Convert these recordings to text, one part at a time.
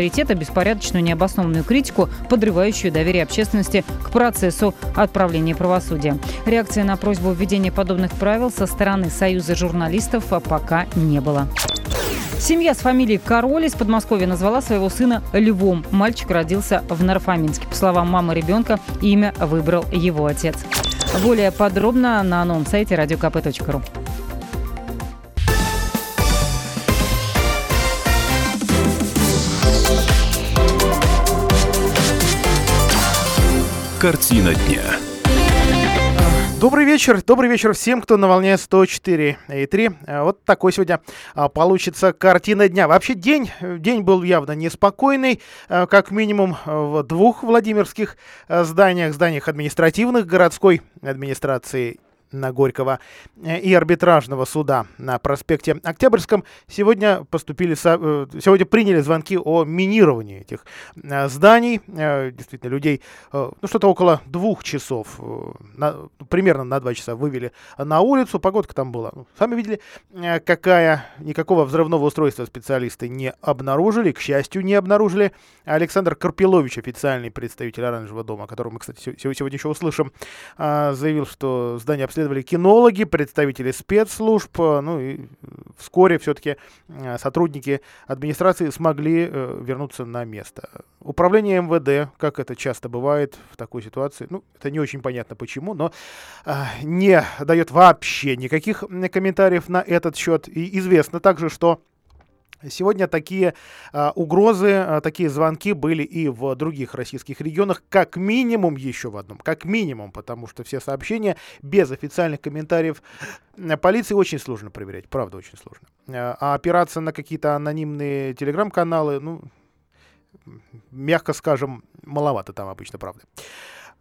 авторитета беспорядочную необоснованную критику, подрывающую доверие общественности к процессу отправления правосудия. Реакции на просьбу введения подобных правил со стороны Союза журналистов пока не было. Семья с фамилией Король из Подмосковья назвала своего сына Львом. Мальчик родился в Нарфаминске. По словам мамы ребенка, имя выбрал его отец. Более подробно на новом сайте radiokp.ru. Картина дня. Добрый вечер, добрый вечер всем, кто на волне 104 и 3. Вот такой сегодня а, получится картина дня. Вообще день, день был явно неспокойный, а, как минимум в двух Владимирских зданиях, зданиях административных городской администрации на Горького э, и арбитражного суда на проспекте Октябрьском сегодня поступили, э, сегодня приняли звонки о минировании этих э, зданий. Действительно, людей, ну, что-то около двух часов, примерно на два часа вывели на улицу. Погодка там была, ну, сами видели, какая. Никакого взрывного устройства специалисты не обнаружили, к счастью, не обнаружили. Александр Карпилович, официальный представитель Оранжевого дома, которого мы, кстати, сегодня еще услышим, заявил, что здание обследовано обследовали кинологи, представители спецслужб, э, ну и вскоре все-таки э, сотрудники администрации смогли э, вернуться на место. Управление МВД, как это часто бывает в такой ситуации, ну, это не очень понятно почему, но не дает вообще никаких комментариев на этот счет. И известно также, что Сегодня такие а, угрозы, а, такие звонки были и в других российских регионах, как минимум еще в одном, как минимум, потому что все сообщения без официальных комментариев полиции очень сложно проверять, правда очень сложно. А, а опираться на какие-то анонимные телеграм-каналы, ну, мягко скажем, маловато там обычно, правда.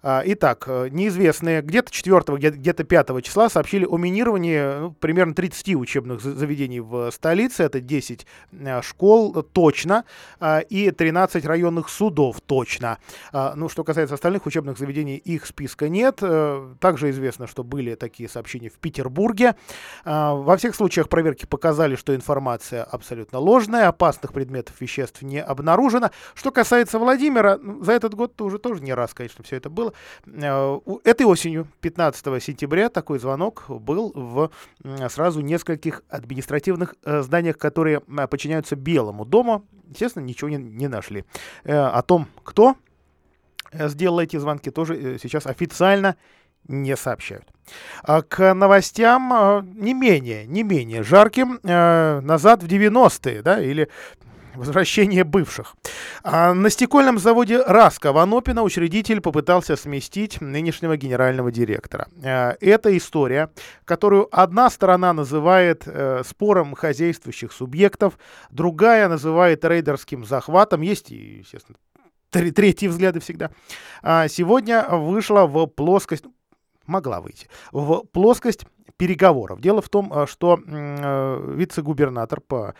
А, итак, э, неизвестные где-то 4 где-то 5 числа сообщили о минировании ну, примерно 30 учебных заведений в столице. Это 10 э, школ э, точно а, и 13 районных судов точно. А, ну, что касается остальных учебных заведений, их списка нет. Также известно, что были такие сообщения в Петербурге. Во всех случаях проверки показали, что информация абсолютно ложная, опасных предметов веществ не обнаружено. Что касается Владимира, ну, за этот год уже тоже не раз, конечно, все это было было. Э, этой осенью, 15 сентября, такой звонок был в сразу нескольких административных э, зданиях, которые э, подчиняются Белому дому. Естественно, ничего не, не нашли. О том, кто сделал эти звонки, тоже сейчас официально не сообщают. А к новостям не менее, не менее жарким. Назад в 90-е, да, или возвращение бывших. А на стекольном заводе «Раска» в Анопино учредитель попытался сместить нынешнего генерального директора. А, это история, которую одна сторона называет э, спором хозяйствующих субъектов, другая называет рейдерским захватом. Есть естественно, третьи взгляды всегда. А сегодня вышла в плоскость, могла выйти, в плоскость переговоров. Дело в том, а, что э, вице-губернатор по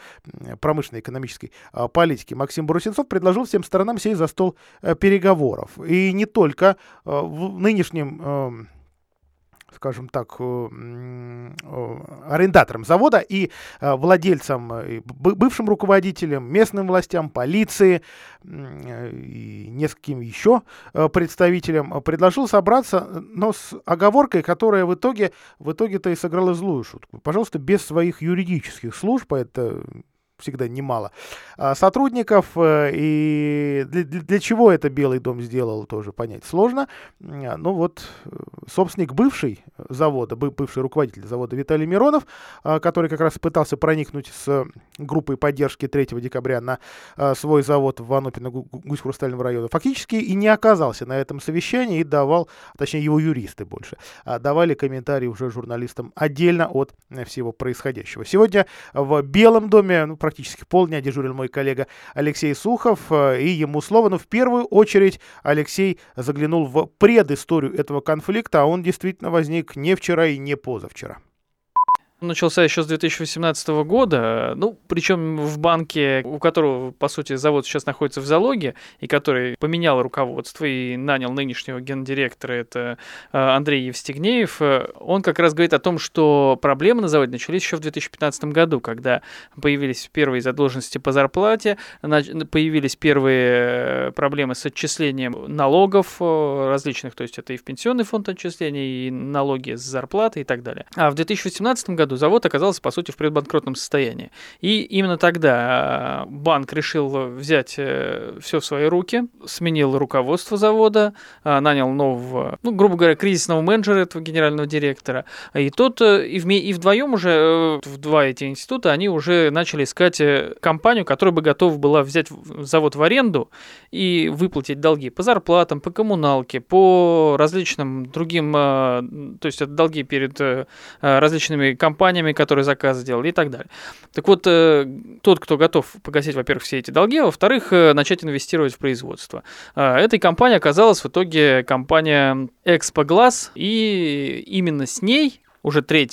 промышленной экономической а, политике Максим Брусенцов предложил всем сторонам сесть за стол э, переговоров. И не только в нынешнем скажем так, э, э, арендатором завода и э, владельцам, бывшим руководителям, местным властям, полиции и нескольким еще представителям предложил собраться, но с оговоркой, которая в итоге, в итоге-то и сыграла злую шутку. Пожалуйста, без своих юридических служб, это всегда немало а, сотрудников. Э, и для, для чего это Белый дом сделал, тоже понять сложно. А, ну вот, э, собственник бывший завода, бывший руководитель завода Виталий Миронов, а, который как раз пытался проникнуть с группой поддержки 3 декабря на свой завод в Анупино Гусь-Хрустального района, фактически и не оказался на этом совещании и давал, точнее его юристы больше, давали комментарии уже журналистам отдельно от всего происходящего. Сегодня в Белом доме, ну, практически полдня дежурил мой коллега Алексей Сухов, э, и ему слово. Но в первую очередь Алексей заглянул в предысторию этого конфликта, а он действительно возник не вчера и не позавчера. Начался еще с 2018 года. Ну, причем в банке, у которого, по сути, завод сейчас находится в залоге, и который поменял руководство и нанял нынешнего гендиректора, это э, Андрей Евстигнеев, э, он как раз говорит о том, что проблемы на заводе начались еще в 2015 году, когда появились первые задолженности по зарплате, появились первые э, проблемы с отчислением налогов различных, то есть это и в пенсионный фонд отчисления, и налоги с зарплаты и так далее. А в 2018 году году завод оказался, по сути, в предбанкротном состоянии. И именно тогда э, банк решил взять э, все в свои руки, сменил руководство завода, э, нанял нового, ну, грубо говоря, кризисного менеджера, этого генерального директора. И тот, и, вме, и вдвоем уже, в два эти института, они уже начали искать компанию, которая бы готова была взять завод в аренду и выплатить долги по зарплатам, по коммуналке, по различным другим, то есть это долги перед различными компаниями, компаниями, которые заказ сделали и так далее. Так вот, э, тот, кто готов погасить, во-первых, все эти долги, а во-вторых, э, начать инвестировать в производство. Э, этой компанией оказалась в итоге компания Expo Glass, и именно с ней уже 3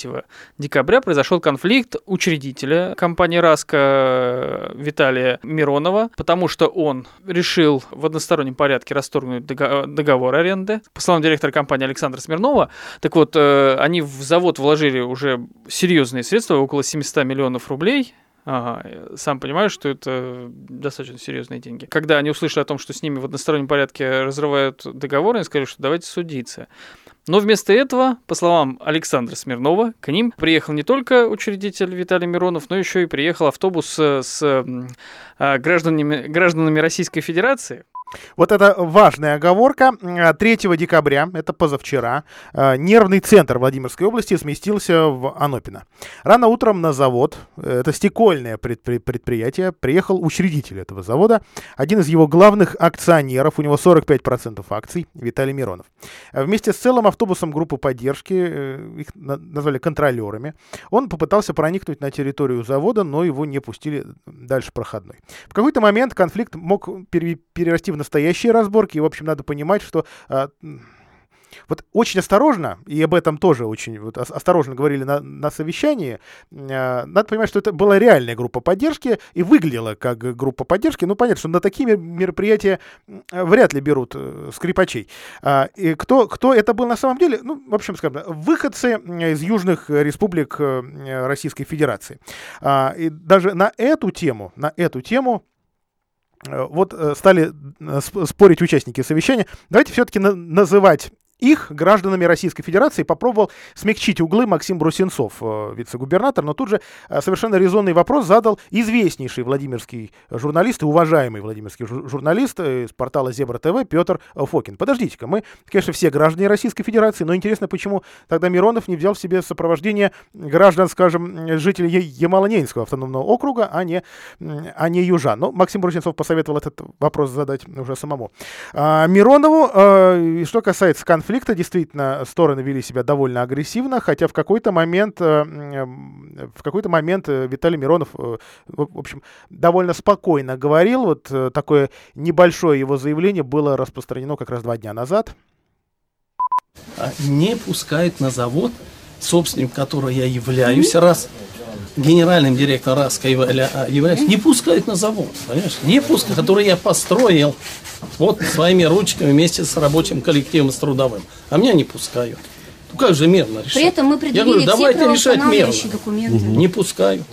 декабря произошел конфликт учредителя компании «Раска» Виталия Миронова, потому что он решил в одностороннем порядке расторгнуть договор аренды. По словам директора компании Александра Смирнова, так вот, э, они в завод вложили уже серьезные средства, около 700 миллионов рублей, Ага, сам понимаю, что это достаточно серьезные деньги. Когда они услышали о том, что с ними в одностороннем порядке разрывают договор, они сказали, что давайте судиться. Но вместо этого, по словам Александра Смирнова, к ним приехал не только учредитель Виталий Миронов, но еще и приехал автобус с а, гражданами, гражданами Российской Федерации, вот это важная оговорка. 3 декабря, это позавчера, э, нервный центр Владимирской области сместился в Анопино. Рано утром на завод, э, это стекольное предприятие, приехал учредитель этого завода, один из его главных акционеров, у него 45% акций, Виталий Миронов. Вместе с целым автобусом группы поддержки, э, их назвали контролерами, он попытался проникнуть на территорию завода, но его не пустили дальше проходной. В какой-то момент конфликт мог перерасти в настоящие разборки. И, в общем, надо понимать, что а, вот очень осторожно, и об этом тоже очень вот, осторожно говорили на, на совещании, э, надо понимать, что это была реальная группа поддержки и выглядела как группа поддержки. Ну, понятно, что на такие мероприятия вряд ли берут э, скрипачей. А, и кто, кто это был на самом деле? Ну, в общем, скажем, выходцы из южных республик э, Российской Федерации. А, и даже на эту тему, на эту тему Э, вот э, стали э, спорить участники совещания. Давайте все-таки называть их гражданами Российской Федерации попробовал смягчить углы Максим Брусенцов, э, вице-губернатор, но тут же э, совершенно резонный вопрос задал известнейший владимирский журналист и уважаемый владимирский журналист э, из портала Зебра ТВ Петр Фокин. Подождите-ка, мы, конечно, все граждане Российской Федерации, но интересно, почему тогда Миронов не взял в себе сопровождение граждан, скажем, жителей Ямало-Ненецкого автономного округа, а не, а не южан. Но Максим Брусенцов посоветовал этот вопрос задать уже самому. А, Миронову, что касается конфликта, конфликта действительно стороны вели себя довольно агрессивно, хотя в какой-то момент, э, в какой-то момент э, Виталий Миронов, э, в общем, довольно спокойно говорил. Вот такое небольшое его заявление было распространено как раз два дня назад. А не пускают на завод, собственником которого я являюсь, раз генеральным директором РАСКО являюсь, не пускают на завод, понимаешь? Не пускают, который я построил вот своими ручками вместе с рабочим коллективом, с трудовым. А меня не пускают. Ну как же мирно решать? При этом мы предъявили Я говорю, давайте решать мирно. документы. Не пускаю.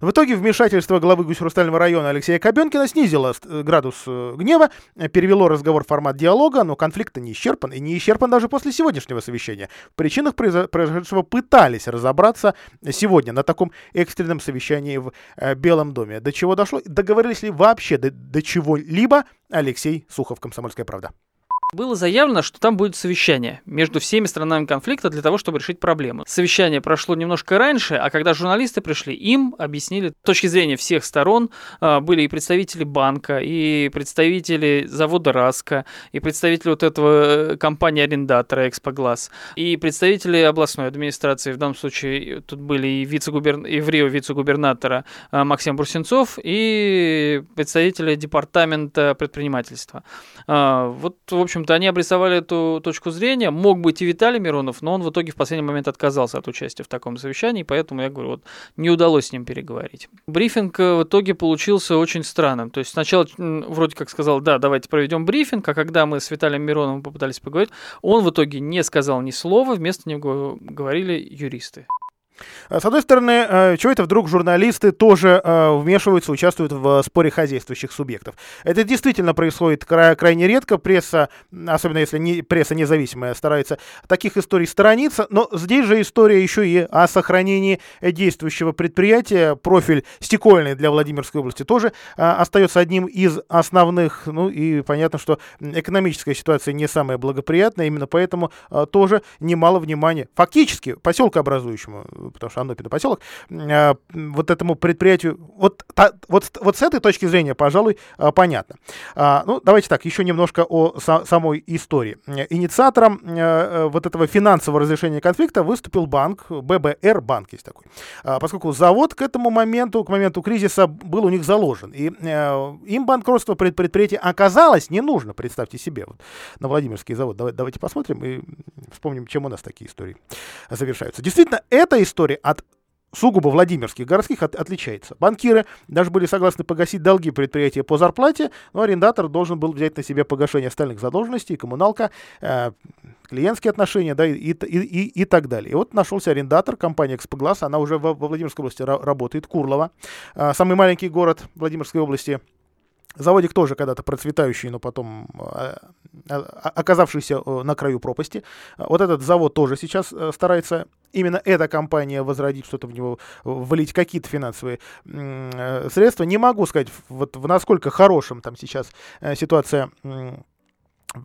В итоге вмешательство главы Гусь-Хрустального района Алексея Кобенкина снизило э, градус э, гнева, э, перевело разговор в формат диалога, но конфликт не исчерпан, и не исчерпан даже после сегодняшнего совещания. В причинах произошедшего пытались разобраться сегодня на таком экстренном совещании в Белом доме. До чего дошло? Договорились ли вообще до, до чего-либо? Алексей Сухов, «Комсомольская правда». Было заявлено, что там будет совещание между всеми сторонами конфликта для того, чтобы решить проблемы. Совещание прошло немножко раньше, а когда журналисты пришли, им объяснили с точки зрения всех сторон. А, были и представители банка, и представители завода «Раска», и представители вот этого э, компании-арендатора «Экспоглаз», и представители областной администрации. В данном случае тут были и, вице-губерн... и в Рио вице-губернатора а, Максим Брусенцов, и представители департамента предпринимательства. А, вот, в общем, общем-то, они обрисовали эту точку зрения. Мог быть и Виталий Миронов, но он в итоге в последний момент отказался от участия в таком совещании, поэтому, я говорю, вот не удалось с ним переговорить. Брифинг э, в итоге получился очень странным. То есть сначала вроде как сказал, да, давайте проведем брифинг, а когда мы с Виталием Мироновым попытались поговорить, он в итоге не сказал ни слова, вместо него говорили юристы. А, с одной стороны, э, чего это вдруг журналисты тоже э, вмешиваются, участвуют в споре хозяйствующих субъектов? Это действительно происходит крайне редко. Пресса, особенно если не, пресса независимая, старается таких историй сторониться. Но здесь же история еще и о сохранении действующего предприятия. Профиль стекольный для Владимирской области тоже э, остается одним из основных. Ну и понятно, что экономическая ситуация не самая благоприятная. Именно поэтому тоже немало внимания фактически поселкообразующему потому что Анопин поселок, э, вот этому предприятию, вот, та, вот, вот с этой точки зрения, пожалуй, э, понятно. А, ну, давайте так, еще немножко о са- самой истории. Инициатором э, вот этого финансового разрешения конфликта выступил банк, ББР банк есть такой, а, поскольку завод к этому моменту, к моменту кризиса был у них заложен, и им банкротство предприятия оказалось не нужно, представьте себе, вот, на Владимирский завод. Давайте посмотрим и вспомним, чем у нас такие истории завершаются. Действительно, эта история история от сугубо Владимирских городских от, отличается. Банкиры даже были согласны погасить долги предприятия по зарплате, но арендатор должен был взять на себя погашение остальных задолженностей, коммуналка, э, клиентские отношения да, и, и, и, и так далее. И вот нашелся арендатор, компания «Экспоглаз», она уже во, во Владимирской области работает, Курлова, э, самый маленький город Владимирской области – Заводик тоже когда-то процветающий, но потом э, э, оказавшийся э, на краю пропасти. Вот этот завод тоже сейчас старается именно эта компания возродить, что-то в него влить, какие-то финансовые средства. Не могу сказать, вот в насколько хорошем там сейчас ситуация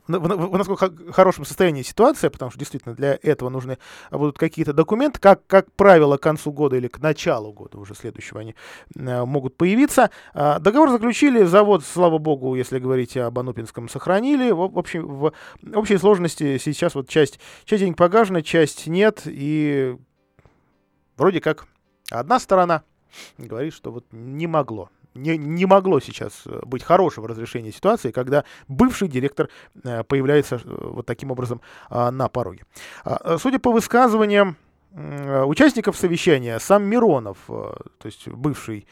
в, насколько хорошем состоянии ситуация, потому что действительно для этого нужны будут какие-то документы, как, как правило, к концу года или к началу года уже следующего они э, могут появиться. Э, договор заключили, завод, слава богу, если говорить об Анупинском, сохранили. В, общем, в, общей сложности сейчас вот часть, часть денег погашена, часть нет, и вроде как одна сторона говорит, что вот не могло не, не могло сейчас э, быть хорошего разрешения ситуации, когда бывший директор э, появляется э, вот таким образом а, на пороге. А, судя по высказываниям участников совещания, сам Миронов, то есть бывший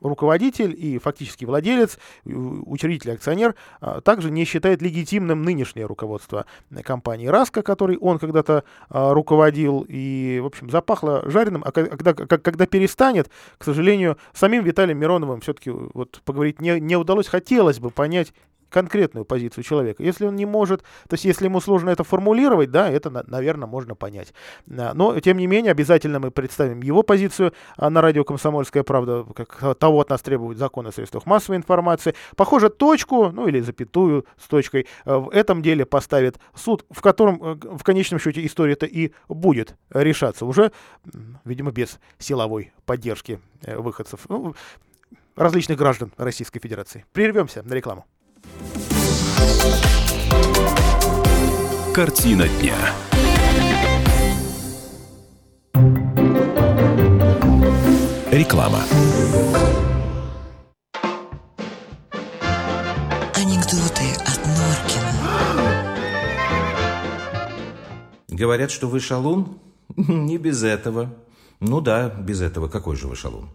руководитель и фактически владелец, учредитель, акционер, а, также не считает легитимным нынешнее руководство компании «Раска», который он когда-то а, руководил, и, в общем, запахло жареным, а когда, когда перестанет, к сожалению, самим Виталием Мироновым все-таки вот поговорить не, не удалось, хотелось бы понять, конкретную позицию человека. Если он не может, то есть если ему сложно это формулировать, да, это, наверное, можно понять. Но, тем не менее, обязательно мы представим его позицию а, на радио «Комсомольская правда», как того от нас требует закон о средствах массовой информации. Похоже, точку, ну или запятую с точкой, э, в этом деле поставит суд, в котором в конечном счете история-то и будет решаться уже, видимо, без силовой поддержки э, выходцев, ну, различных граждан Российской Федерации. Прервемся на рекламу. Картина дня. Реклама. Анекдоты от Норкина. Говорят, что вы шалун? Не без этого. Ну да, без этого. Какой же вы шалун?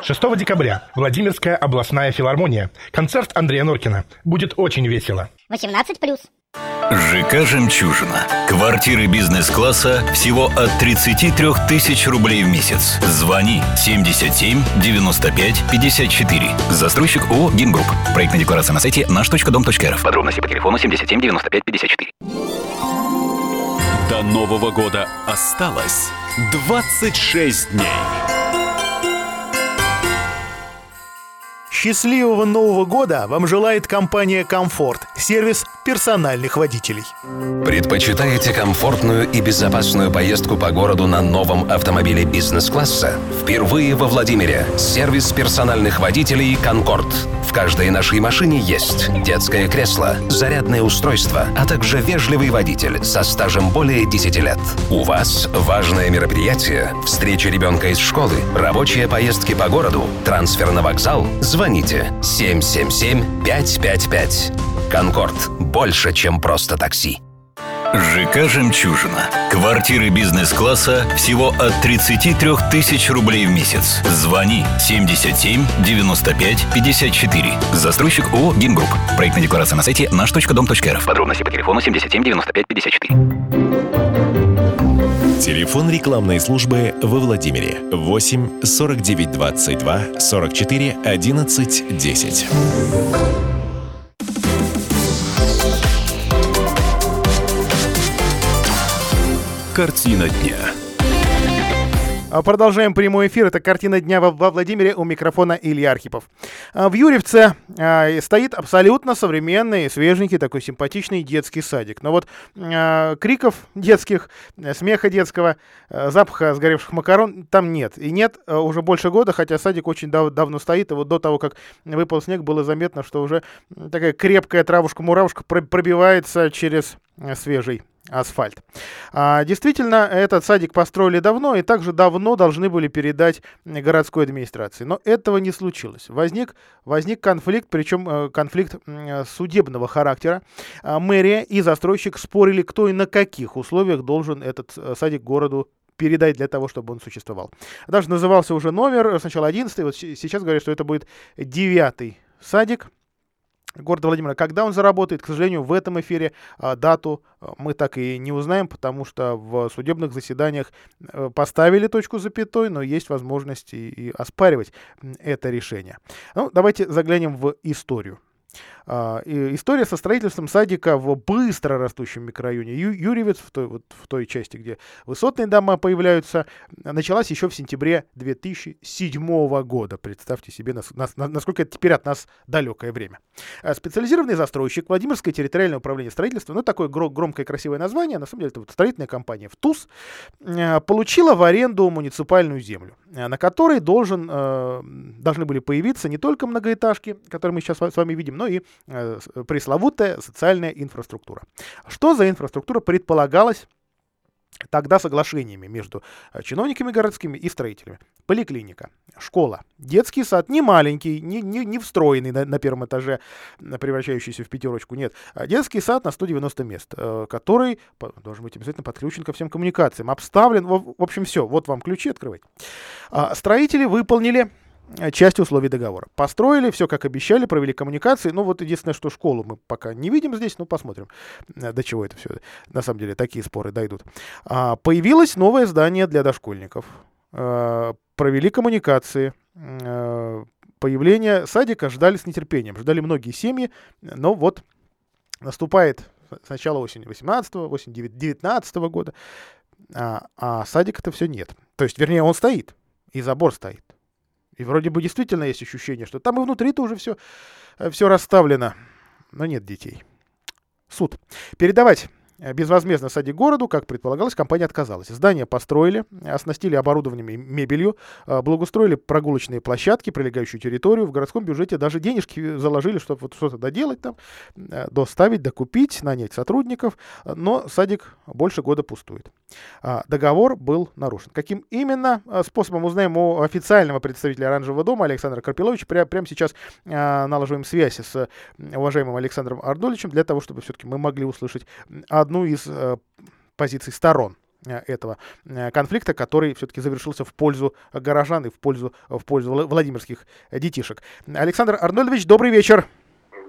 6 декабря. Владимирская областная филармония. Концерт Андрея Норкина. Будет очень весело. 18 плюс. ЖК «Жемчужина». Квартиры бизнес-класса всего от 33 тысяч рублей в месяц. Звони 77 95 54. Застройщик ООО «Гимгрупп». Проектная декларация на сайте наш.дом.рф. Подробности по телефону 77 95 54. До Нового года осталось 26 дней. Счастливого Нового года вам желает компания «Комфорт» – сервис персональных водителей. Предпочитаете комфортную и безопасную поездку по городу на новом автомобиле бизнес-класса? Впервые во Владимире сервис персональных водителей «Конкорд». В каждой нашей машине есть детское кресло, зарядное устройство, а также вежливый водитель со стажем более 10 лет. У вас важное мероприятие, встреча ребенка из школы, рабочие поездки по городу, трансфер на вокзал – звоните 777 555. «Конкорд» – больше, чем просто такси. ЖК «Жемчужина». Квартиры бизнес-класса всего от 33 тысяч рублей в месяц. Звони 77 95 54. Застройщик ООО «Гимгрупп». Проектная декларация на сайте наш.дом.рф. Подробности по телефону 77 95 54. Телефон рекламной службы во Владимире 8 49 22 44 11 10. Картина дня. А, Продолжаем прямой эфир. Это картина дня во, Владимире. У микрофона Илья Архипов. А, В Юрьевце а, стоит абсолютно современный, свеженький, такой симпатичный детский садик. Но вот криков детских, э, смеха детского, э, запаха сгоревших макарон там нет. И нет э, уже больше года, хотя садик очень дав- давно стоит. И вот до того, как выпал снег, было заметно, что уже такая крепкая травушка-муравушка про- пробивается через свежий асфальт. А, действительно, этот садик построили давно и также давно должны были передать городской администрации. Но этого не случилось. Возник, возник конфликт, причем э, конфликт судебного характера. А, мэрия и застройщик спорили, кто и на каких условиях должен этот э, садик городу передать для того, чтобы он существовал. Даже назывался уже номер, сначала 11 вот сейчас говорят, что это будет девятый садик города Владимира. Когда он заработает, к сожалению, в этом эфире а, дату а, мы так и не узнаем, потому что в судебных заседаниях э, поставили точку запятой, но есть возможность и, оспаривать это решение. Ну, давайте заглянем в историю. А, история со строительством садика в быстро растущем микрорайоне Ю- Юрьевец, в той, вот, в той части, где высотные дома появляются, началась еще в сентябре 2007 года. Представьте себе, нас- нас- на- насколько это теперь от нас далекое время. А Специализированный застройщик Владимирское территориальное управление строительства, ну такое гро- громкое красивое название, на самом деле это вот строительная компания ВТУС, э, получила в аренду муниципальную землю, на которой должен, должны были появиться не только многоэтажки, которые мы сейчас с вами видим, но и пресловутая социальная инфраструктура. Что за инфраструктура предполагалась тогда соглашениями между э, чиновниками городскими и строителями. Поликлиника, школа, детский сад, не маленький, не, не, не встроенный на, на первом этаже, э, превращающийся в пятерочку, нет. А детский сад на 190 мест, э, который должен быть обязательно подключен ко всем коммуникациям, обставлен, в, в общем, все, вот вам ключи, открывайте. А, строители выполнили э, часть условий договора. Построили, все как обещали, провели коммуникации. Ну вот единственное, что школу мы пока не видим здесь, ну посмотрим, э, до чего это все. На самом деле такие споры дойдут. А, появилось новое здание для дошкольников. А, провели коммуникации. А, появление садика ждали с нетерпением. Ждали многие семьи, но вот наступает сначала осень 18 осень 19 года, а, а садика-то все нет. То есть, вернее, он стоит, и забор стоит. И вроде бы действительно есть ощущение, что там и внутри-то уже все, все расставлено, но нет детей. Суд. Передавать э, безвозмездно садик городу, как предполагалось, компания отказалась. Здание построили, оснастили оборудованием и мебелью, э, благоустроили прогулочные площадки, прилегающую территорию. В городском бюджете даже денежки заложили, чтобы вот что-то доделать там, э, доставить, докупить, нанять сотрудников. Э, Но садик больше года пустует. А, Договор был нарушен. Каким именно э, способом узнаем у официального представителя Оранжевого дома Александра Карпиловича. Пря- Прямо сейчас э, налаживаем связь с уважаемым Александром Ардоличем для того, чтобы все-таки мы могли услышать одну из э, позиций сторон э, этого э, конфликта, который все-таки завершился в пользу горожан и в пользу, в пользу вла- владимирских детишек. Александр Арнольдович, добрый вечер.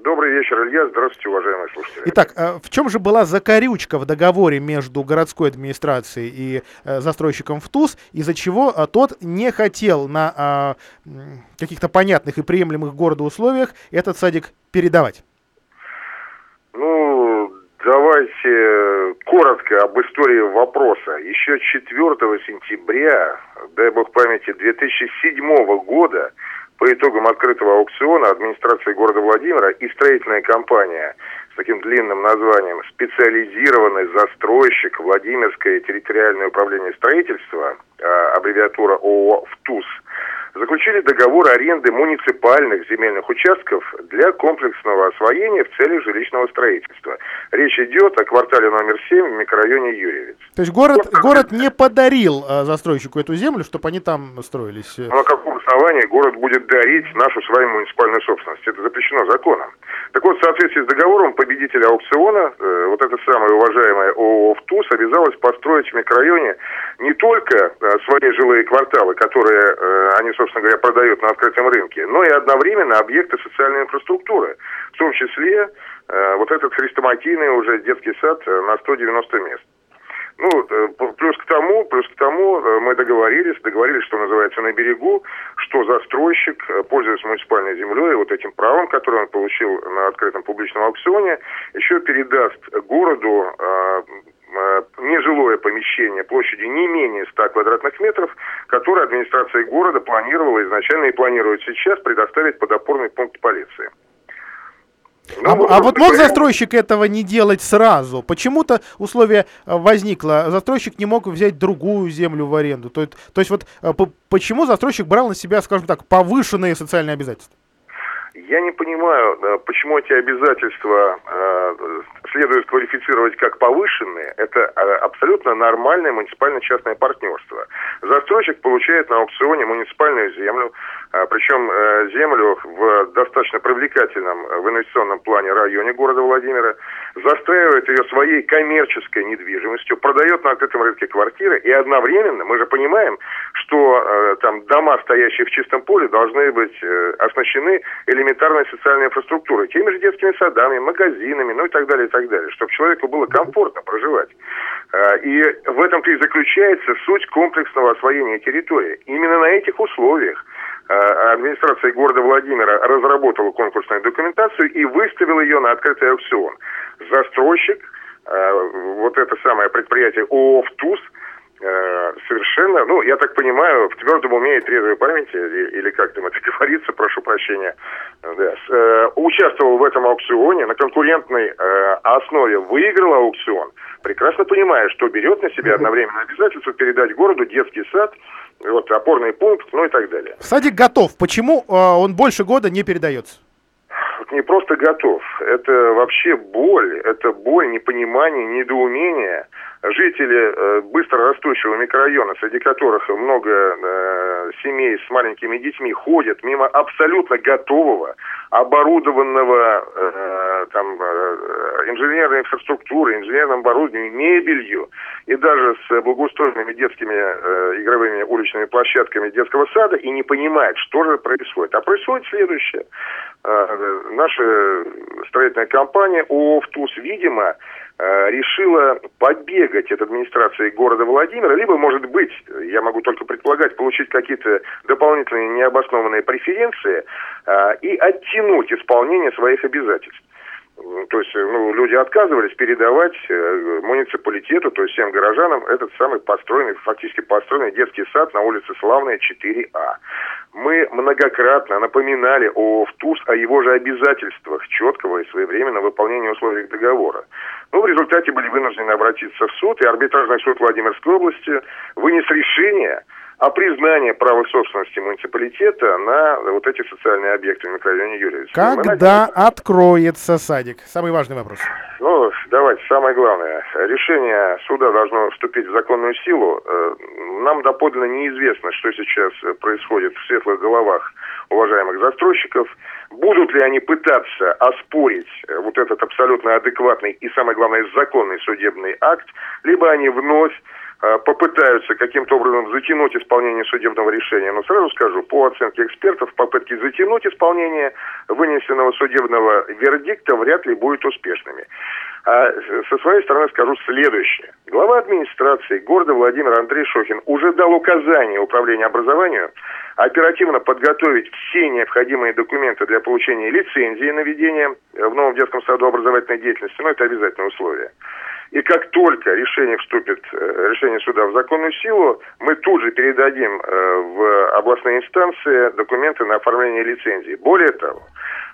Добрый вечер, Илья. Здравствуйте, уважаемые слушатели. Итак, э, в чем же была закорючка в договоре между городской администрацией и э, застройщиком ВТУС, из-за чего э, тот не хотел на а, каких-то понятных и приемлемых городу условиях этот садик передавать? Ну, давайте коротко об истории вопроса. Еще 4 сентября, дай бог памяти, 2007 года по итогам открытого аукциона администрации города Владимира и строительная компания с таким длинным названием «Специализированный застройщик Владимирское территориальное управление строительства», а, аббревиатура ООО «ВТУС», заключили договор аренды муниципальных земельных участков для комплексного освоения в целях жилищного строительства. Речь идет о квартале номер 7 в микрорайоне Юрьевец. То есть город, вот, город не подарил э, застройщику эту землю, чтобы они там строились? Ну, на каком основании город будет дарить нашу с вами муниципальную собственность? Это запрещено законом. Так вот, в соответствии с договором победителя аукциона, э, вот эта самая уважаемая ООО «ВТУС» обязалась построить в микрорайоне не только э, свои жилые кварталы, которые э, они, собственно говоря, продают на открытом рынке, но и одновременно объекты социальной инфраструктуры, в том числе э, вот этот хрестоматийный уже детский сад э, на 190 мест. Ну, э, плюс к тому, плюс к тому э, мы договорились, договорились, что называется, на берегу, что застройщик, пользуясь муниципальной землей, вот этим правом, которое он получил на открытом публичном аукционе, еще передаст городу помещение площадью не менее 100 квадратных метров, которое администрация города планировала изначально и планирует сейчас предоставить под опорный пункт полиции. Ну, а, а вот мог застройщик этого не делать сразу? Почему-то условие э, возникло. Застройщик не мог взять другую землю в аренду. То, то есть вот э, почему застройщик брал на себя, скажем так, повышенные социальные обязательства? Я не понимаю, э, почему эти обязательства следует квалифицировать как повышенные. Это абсолютно нормальное муниципально-частное партнерство. Застройщик получает на аукционе муниципальную землю, причем э, землю в достаточно привлекательном э, в инвестиционном плане районе города Владимира, застраивает ее своей коммерческой недвижимостью, продает на открытом рынке квартиры и одновременно, мы же понимаем, что э, там дома, стоящие в чистом поле, должны быть оснащены элементарной социальной инфраструктурой, теми же детскими садами, магазинами, ну и так далее, и так далее, чтобы человеку было комфортно проживать. И в этом-то и заключается суть комплексного освоения территории. Именно на этих условиях администрация города Владимира разработала конкурсную документацию и выставила ее на открытый аукцион. Застройщик, э, вот это самое предприятие ООО «ВТУС», э, совершенно, ну, я так понимаю, в твердом уме и трезвой памяти, или как там это говорится, прошу прощения, да, участвовал в этом аукционе, на конкурентной основе выиграл аукцион, прекрасно понимая, что берет на себя одновременно обязательство передать городу детский сад, вот опорный пункт, ну и так далее. Садик готов. Почему э, он больше года не передается? Не просто готов. Это вообще боль. Это боль, непонимание, недоумение жители э, быстро растущего микрорайона, среди которых много э, семей с маленькими детьми, ходят мимо абсолютно готового, оборудованного э, там, инженерной инфраструктурой, инженерным оборудованием, мебелью и даже с благоустроенными детскими игровыми уличными площадками детского сада и не понимает, что же происходит. А происходит следующее. Наша строительная компания ООО «ВТУС», видимо, решила побегать от администрации города Владимира, либо, может быть, я могу только предполагать, получить какие-то дополнительные необоснованные преференции э, и оттянуть исполнение своих обязательств. То есть, ну, люди отказывались передавать э, муниципалитету, то есть всем горожанам, этот самый построенный, фактически построенный детский сад на улице Славная 4А. Мы многократно напоминали о ВТУС о его же обязательствах четкого и своевременного выполнения условий договора. Но в результате были вынуждены обратиться в суд, и арбитражный суд Владимирской области вынес решение – о признании права собственности муниципалитета на вот эти социальные объекты в микрорайоне Юрьевич. Когда откроется садик? Самый важный вопрос. Ну, давайте, самое главное. Решение суда должно вступить в законную силу. Э, нам доподлинно неизвестно, что сейчас происходит в светлых головах уважаемых застройщиков. Будут ли они пытаться оспорить вот этот абсолютно адекватный и, самое главное, законный судебный акт, либо они вновь попытаются каким-то образом затянуть исполнение судебного решения. Но сразу скажу, по оценке экспертов, попытки затянуть исполнение вынесенного судебного вердикта вряд ли будут успешными. А со своей стороны скажу следующее. Глава администрации города Владимир Андрей Шохин уже дал указание управлению образованию оперативно подготовить все необходимые документы для получения лицензии на ведение в новом детском саду образовательной деятельности. Но это обязательное условие. И как только решение вступит, э, решение суда в законную силу, мы тут же передадим э, в областные инстанции документы на оформление лицензии. Более того,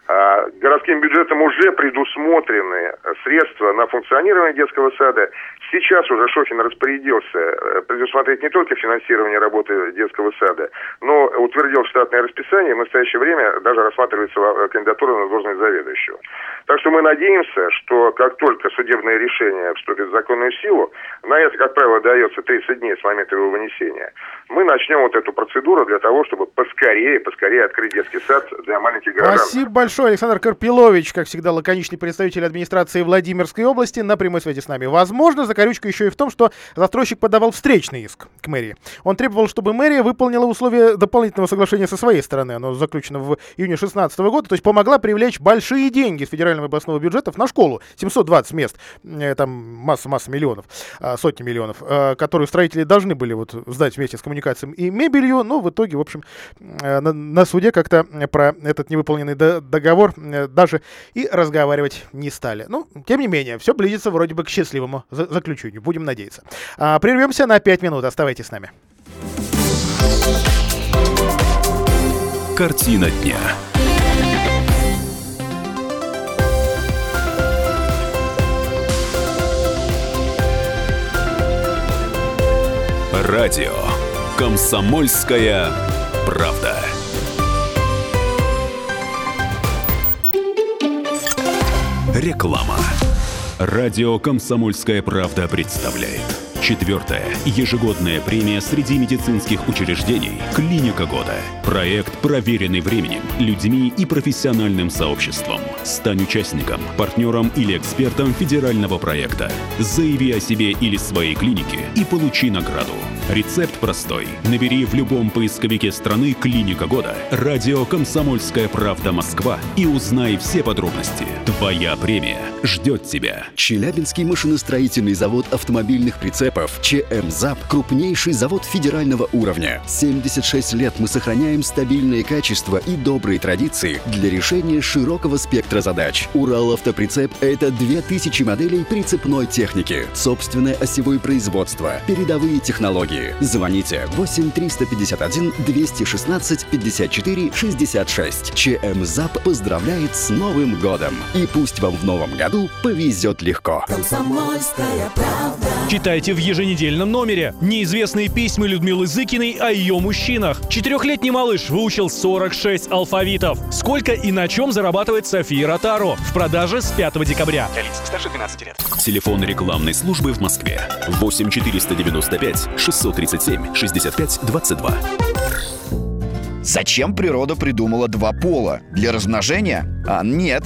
городским бюджетом уже предусмотрены средства на функционирование детского сада. Сейчас уже Шохин распорядился э, предусмотреть не только финансирование работы детского сада, но утвердил штатное расписание. В настоящее время даже рассматривается кандидатура на должность заведующего. Так что мы надеемся, что как только судебное решение вступит в законную силу, на это, как правило, дается 30 дней с момента его вынесения, мы начнем вот эту процедуру для того, чтобы поскорее, поскорее открыть детский сад для маленьких горожан. Спасибо большое, Александр Карпилович, как всегда, лаконичный представитель администрации Владимирской области на прямой связи с нами. Возможно, закорючка еще и в том, что застройщик подавал встречный иск к мэрии. Он требовал, чтобы мэрия выполнила условия дополнительного соглашения со своей стороны. Оно заключено в июне 2016 года, то есть помогла привлечь большие деньги с федерального и областного бюджетов на школу. 720 мест, э, там масса-масса миллионов, а, сотни миллионов, э, которые строители должны были вот сдать вместе с коммуникацией и мебелью, но в итоге, в общем, э, на суде как-то про этот невыполненный договор даже и разговаривать не стали. Ну, тем не менее, все близится вроде бы к счастливому заключению. Будем надеяться. А, прервемся на 5 минут. Оставайтесь с нами. Картина дня. Радио «Комсомольская правда». Реклама. Радио «Комсомольская правда» представляет. Четвертая ежегодная премия среди медицинских учреждений «Клиника года». Проект, проверенный временем, людьми и профессиональным сообществом. Стань участником, партнером или экспертом федерального проекта. Заяви о себе или своей клинике и получи награду. Рецепт простой. Набери в любом поисковике страны «Клиника года» радио «Комсомольская правда Москва» и узнай все подробности. Твоя премия ждет тебя. Челябинский машиностроительный завод автомобильных прицепов ЧМЗАП – крупнейший завод федерального уровня. 76 лет мы сохраняем стабильное качество и добрые традиции для решения широкого спектра задач. Урал автоприцеп – это 2000 моделей прицепной техники, собственное осевое производство, передовые технологии. Звоните 8 351 216 54 66. ЧМЗАП поздравляет с Новым годом. И пусть вам в новом году повезет легко. Комсомольская правда. Читайте в еженедельном номере. Неизвестные письма Людмилы Зыкиной о ее мужчинах. Четырехлетний малыш выучил 46 алфавитов. Сколько и на чем зарабатывает София Ротаро. В продаже с 5 декабря. Для лиц старше 12 лет. Телефон рекламной службы в Москве. 8 495 637 65 22. Зачем природа придумала два пола? Для размножения? А нет.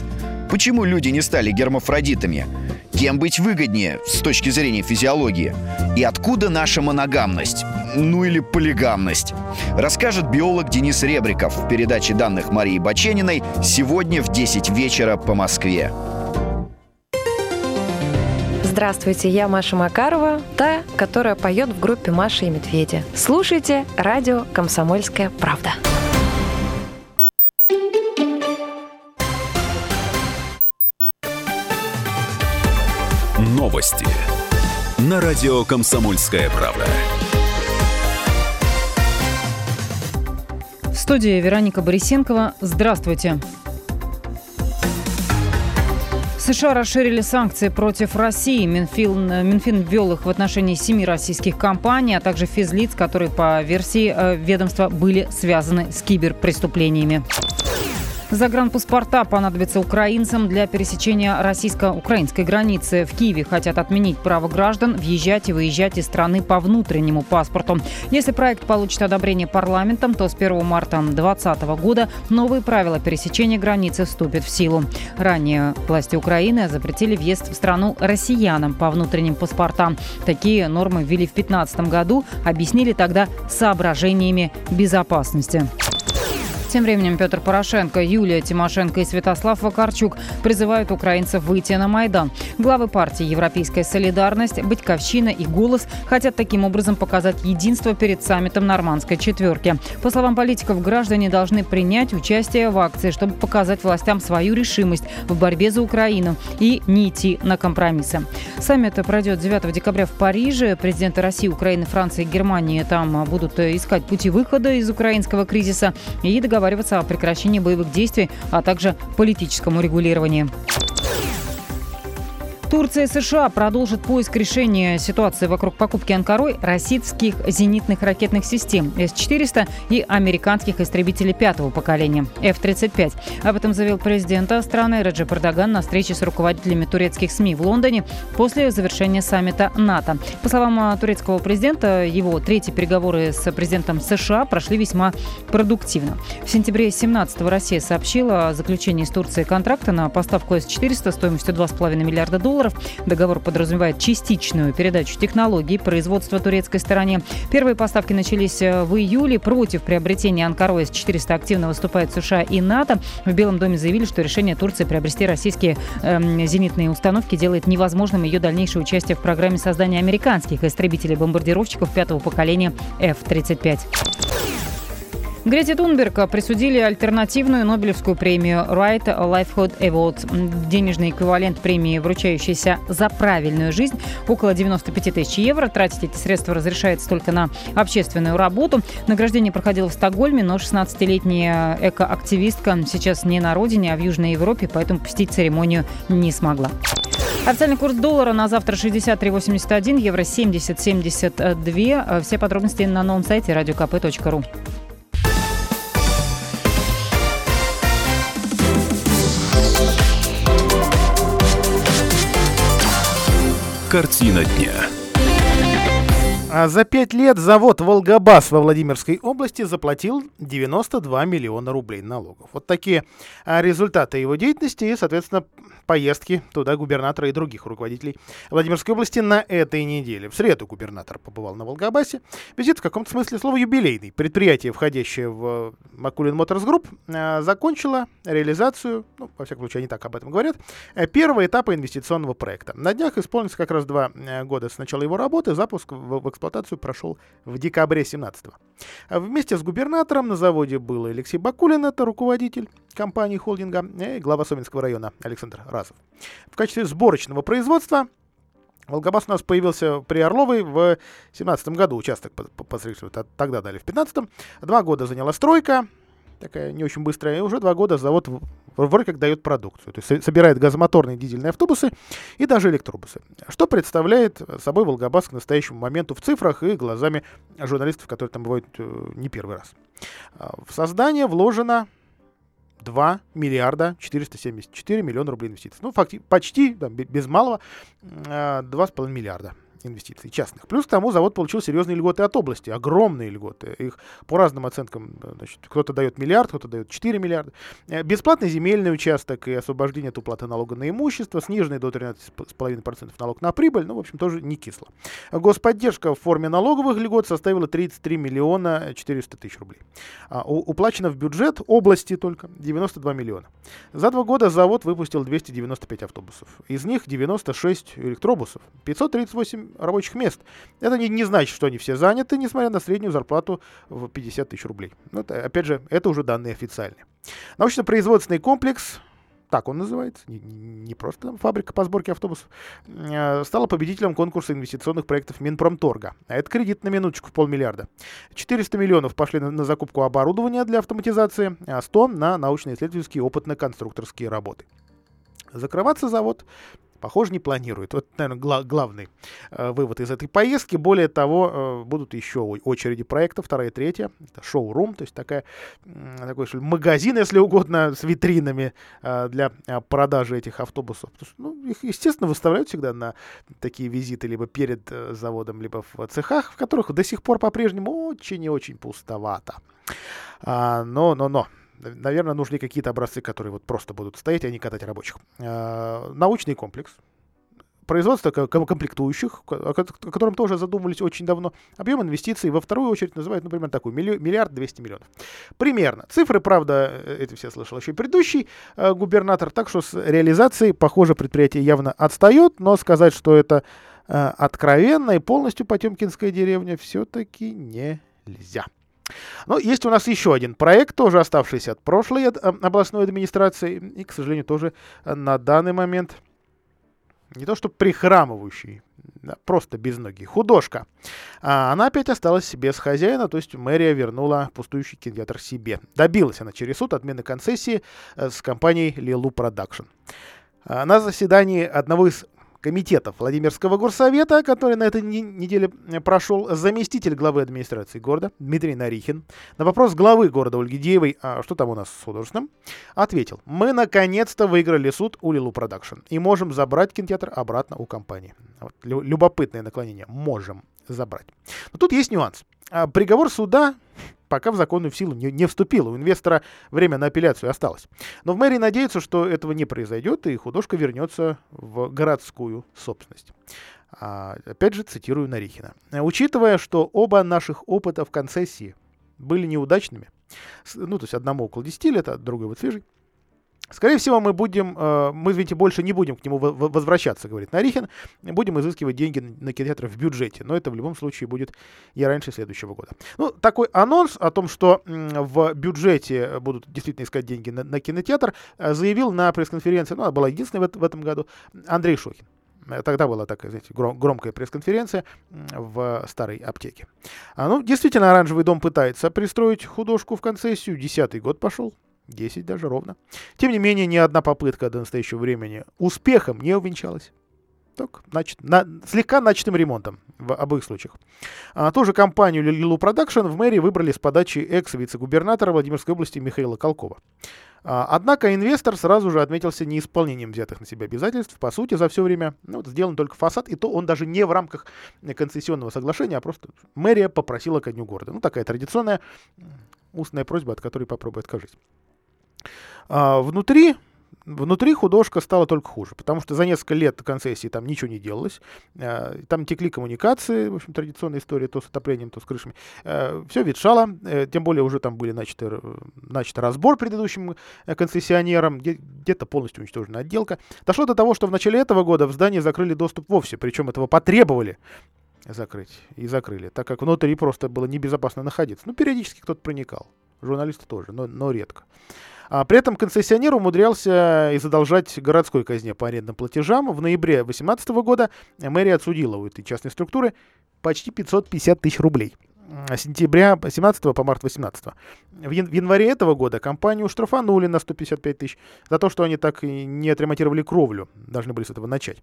Почему люди не стали гермафродитами? Кем быть выгоднее с точки зрения физиологии? И откуда наша моногамность? Ну или полигамность? Расскажет биолог Денис Ребриков в передаче данных Марии Бачениной сегодня в 10 вечера по Москве. Здравствуйте, я Маша Макарова, та, которая поет в группе Маша и Медведи. Слушайте радио «Комсомольская правда». Новости на радио «Комсомольская правда». Студии Вероника Борисенкова. Здравствуйте. США расширили санкции против России. Минфин, Минфин ввел их в отношении семи российских компаний, а также физлиц, которые по версии э, ведомства были связаны с киберпреступлениями. Загранпаспорта понадобятся украинцам для пересечения российско-украинской границы. В Киеве хотят отменить право граждан въезжать и выезжать из страны по внутреннему паспорту. Если проект получит одобрение парламентом, то с 1 марта 2020 года новые правила пересечения границы вступят в силу. Ранее власти Украины запретили въезд в страну россиянам по внутренним паспортам. Такие нормы ввели в 2015 году, объяснили тогда соображениями безопасности. Тем временем Петр Порошенко, Юлия Тимошенко и Святослав Вакарчук призывают украинцев выйти на Майдан. Главы партии «Европейская солидарность», «Батьковщина» и «Голос» хотят таким образом показать единство перед саммитом Нормандской четверки. По словам политиков, граждане должны принять участие в акции, чтобы показать властям свою решимость в борьбе за Украину и не идти на компромиссы. Саммит пройдет 9 декабря в Париже. Президенты России, Украины, Франции и Германии там будут искать пути выхода из украинского кризиса и договариваться договариваться о прекращении боевых действий, а также политическом урегулировании. Турция и США продолжат поиск решения ситуации вокруг покупки Анкарой российских зенитных ракетных систем С-400 и американских истребителей пятого поколения F-35. Об этом заявил президент страны Реджеп Эрдоган на встрече с руководителями турецких СМИ в Лондоне после завершения саммита НАТО. По словам турецкого президента, его третьи переговоры с президентом США прошли весьма продуктивно. В сентябре 2017 Россия сообщила о заключении с Турцией контракта на поставку С-400 стоимостью 2,5 миллиарда долларов долларов. Договор подразумевает частичную передачу технологий производства турецкой стороне. Первые поставки начались э, в июле. Против приобретения Анкарой С-400 активно выступают США и НАТО. В Белом доме заявили, что решение Турции приобрести российские э, зенитные установки делает невозможным ее дальнейшее участие в программе создания американских истребителей-бомбардировщиков пятого поколения F-35. Грете Тунберг присудили альтернативную Нобелевскую премию Right Lifehood Award. Денежный эквивалент премии, вручающейся за правильную жизнь, около 95 тысяч евро. Тратить эти средства разрешается только на общественную работу. Награждение проходило в Стокгольме, но 16-летняя экоактивистка сейчас не на родине, а в Южной Европе, поэтому посетить церемонию не смогла. Официальный курс доллара на завтра 63,81, евро 70,72. Все подробности на новом сайте radiokp.ru. Картина дня. А за пять лет завод «Волгабас» во Владимирской области заплатил 92 миллиона рублей налогов. Вот такие а, результаты его деятельности и, соответственно, поездки туда губернатора и других руководителей Владимирской области на этой неделе. В среду губернатор побывал на Волгабасе. Визит в каком-то смысле слова юбилейный. Предприятие, входящее в Bakulin Motors Group, э, закончило реализацию, ну, во всяком случае, они так об этом говорят, э, первого этапа инвестиционного проекта. На днях исполнится как раз два э, года с начала его работы. Запуск в, эксплуатацию прошел в декабре 17 -го. Вместе с губернатором на заводе был Алексей Бакулин, это руководитель компании холдинга, и глава Соменского района Александр Разов. В качестве сборочного производства Волгобас у нас появился при Орловой в 17 году, участок по, тогда дали в 15 Два года заняла стройка, такая не очень быстрая, и уже два года завод вроде как дает продукцию. То есть собирает газомоторные дизельные автобусы и даже электробусы. Что представляет собой Волгобас к настоящему моменту в цифрах и глазами журналистов, которые там бывают э, не первый раз. А, в создание вложено 2 миллиарда 474 миллиона рублей инвестиций. Ну, факти- почти, да, без малого, 2,5 э, миллиарда инвестиций частных. Плюс к тому завод получил серьезные льготы от области, огромные льготы. Их по разным оценкам, значит, кто-то дает миллиард, кто-то дает 4 миллиарда. Э, бесплатный земельный участок и освобождение от уплаты налога на имущество, сниженный до 13,5% налог на прибыль, ну, в общем, тоже не кисло. Господдержка в форме налоговых льгот составила 33 миллиона 400 тысяч рублей. А, уплачено в бюджет области только 92 миллиона. За два года завод выпустил 295 автобусов. Из них 96 электробусов, 538 рабочих мест. Это не, не значит, что они все заняты, несмотря на среднюю зарплату в 50 тысяч рублей. Но это, опять же, это уже данные официальные. Научно-производственный комплекс так он называется, не, не просто там фабрика по сборке автобусов, э, стала победителем конкурса инвестиционных проектов Минпромторга. А это кредит на минуточку в полмиллиарда. 400 миллионов пошли на, на закупку оборудования для автоматизации, а 100 на научно-исследовательские опытно-конструкторские работы. Закрываться завод похоже, не планирует. Вот, наверное, гла- главный э, вывод из этой поездки. Более того, э, будут еще очереди проектов, вторая и третья. Это шоу-рум, то есть такая, э, такой что ли, магазин, если угодно, с витринами э, для э, продажи этих автобусов. Что, ну, их, естественно, выставляют всегда на такие визиты либо перед э, заводом, либо в цехах, в которых до сих пор по-прежнему очень и очень пустовато. А, но, но, но, наверное, нужны какие-то образцы, которые вот просто будут стоять, а не катать рабочих. А, научный комплекс, производство комплектующих, о котором тоже задумывались очень давно. Объем инвестиций во вторую очередь называют, например, такой миллиард двести миллионов. Примерно. Цифры, правда, эти все слышал еще предыдущий э, губернатор, так что с реализацией, похоже, предприятие явно отстает, но сказать, что это э, откровенно и полностью Потемкинская деревня все-таки нельзя. Но есть у нас еще один проект, тоже оставшийся от прошлой э, областной администрации, и, к сожалению, тоже э, на данный момент не то что прихрамывающий, просто без ноги, художка. А она опять осталась без хозяина, то есть мэрия вернула пустующий кинотеатр себе. Добилась она через суд отмены концессии э, с компанией Лилу Продакшн. На заседании одного из комитетов Владимирского горсовета, который на этой неделе прошел, заместитель главы администрации города Дмитрий Нарихин. На вопрос главы города Ольги Деевой, а что там у нас с художественным, ответил, мы наконец-то выиграли суд у Лилу Продакшн и можем забрать кинотеатр обратно у компании. Вот, любопытное наклонение, можем забрать. Но тут есть нюанс. А приговор суда пока в законную силу не, не вступил. У инвестора время на апелляцию осталось. Но в мэрии надеются, что этого не произойдет, и художка вернется в городскую собственность. А, опять же, цитирую Нарихина. Учитывая, что оба наших опыта в концессии были неудачными, ну, то есть одному около 10 лет, а другой вот свежий, Скорее всего, мы будем, э, мы, извините, больше не будем к нему возвращаться, говорит Нарихин, будем изыскивать деньги на кинотеатр в бюджете, но это в любом случае будет и раньше следующего года. Ну, такой анонс о том, что в бюджете будут действительно искать деньги на, на кинотеатр, э, заявил на пресс-конференции, ну, она была единственной в, в этом году, Андрей Шохин. Э, тогда была такая, знаете, громкая пресс-конференция в старой аптеке. А, ну, действительно, оранжевый дом пытается пристроить художку в концессию. Десятый год пошел. 10 даже ровно. Тем не менее, ни одна попытка до настоящего времени успехом не увенчалась. Так, значит, на, слегка начатым ремонтом в обоих случаях. А, ту же компанию Лилу Продакшн в мэрии выбрали с подачи экс-вице-губернатора Владимирской области Михаила Колкова. А, однако инвестор сразу же отметился неисполнением взятых на себя обязательств. По сути, за все время ну, вот сделан только фасад, и то он даже не в рамках концессионного соглашения, а просто мэрия попросила ко дню города. Ну, такая традиционная устная просьба, от которой попробуй откажись. А внутри Внутри художка стала только хуже, потому что за несколько лет концессии там ничего не делалось. А, там текли коммуникации, в общем, традиционная история, то с отоплением, то с крышами. А, Все ветшало, э, тем более уже там были начаты, начат разбор предыдущим э, концессионерам, где-то полностью уничтожена отделка. Дошло до того, что в начале этого года в здании закрыли доступ вовсе, причем этого потребовали закрыть и закрыли, так как внутри просто было небезопасно находиться. Ну, периодически кто-то проникал, журналисты тоже, но, но редко. А при этом концессионер умудрялся и задолжать городской казне по арендным платежам. В ноябре 2018 года мэрия отсудила у этой частной структуры почти 550 тысяч рублей. С сентября 17 по март 18. В, ян- в январе этого года компанию штрафанули на 155 тысяч за то, что они так и не отремонтировали кровлю. Должны были с этого начать.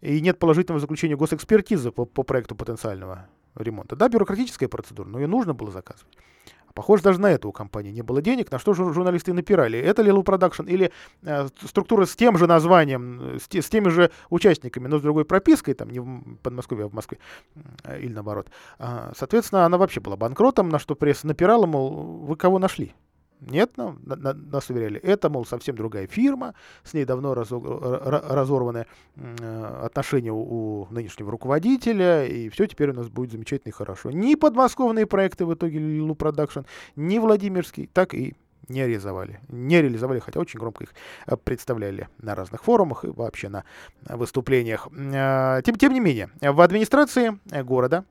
И нет положительного заключения госэкспертизы по, по проекту потенциального ремонта. Да, бюрократическая процедура, но ее нужно было заказывать. Похоже, даже на это у компании не было денег. На что же журналисты напирали? Это Лилу Продакшн или э, структура с тем же названием, с, те, с теми же участниками, но с другой пропиской, там не в Подмосковье, а в Москве, э, или наоборот. Э, соответственно, она вообще была банкротом, на что пресса напирала, мол, вы кого нашли? Нет, ну, на, на, нас уверяли, это, мол, совсем другая фирма, с ней давно разо, разорваны э, отношения у, у нынешнего руководителя, и все теперь у нас будет замечательно и хорошо. Ни подмосковные проекты в итоге Лилу Продакшн, ни Владимирский, так и не реализовали. Не реализовали, хотя очень громко их э, представляли на разных форумах и вообще на выступлениях. Э, тем, тем не менее, в администрации города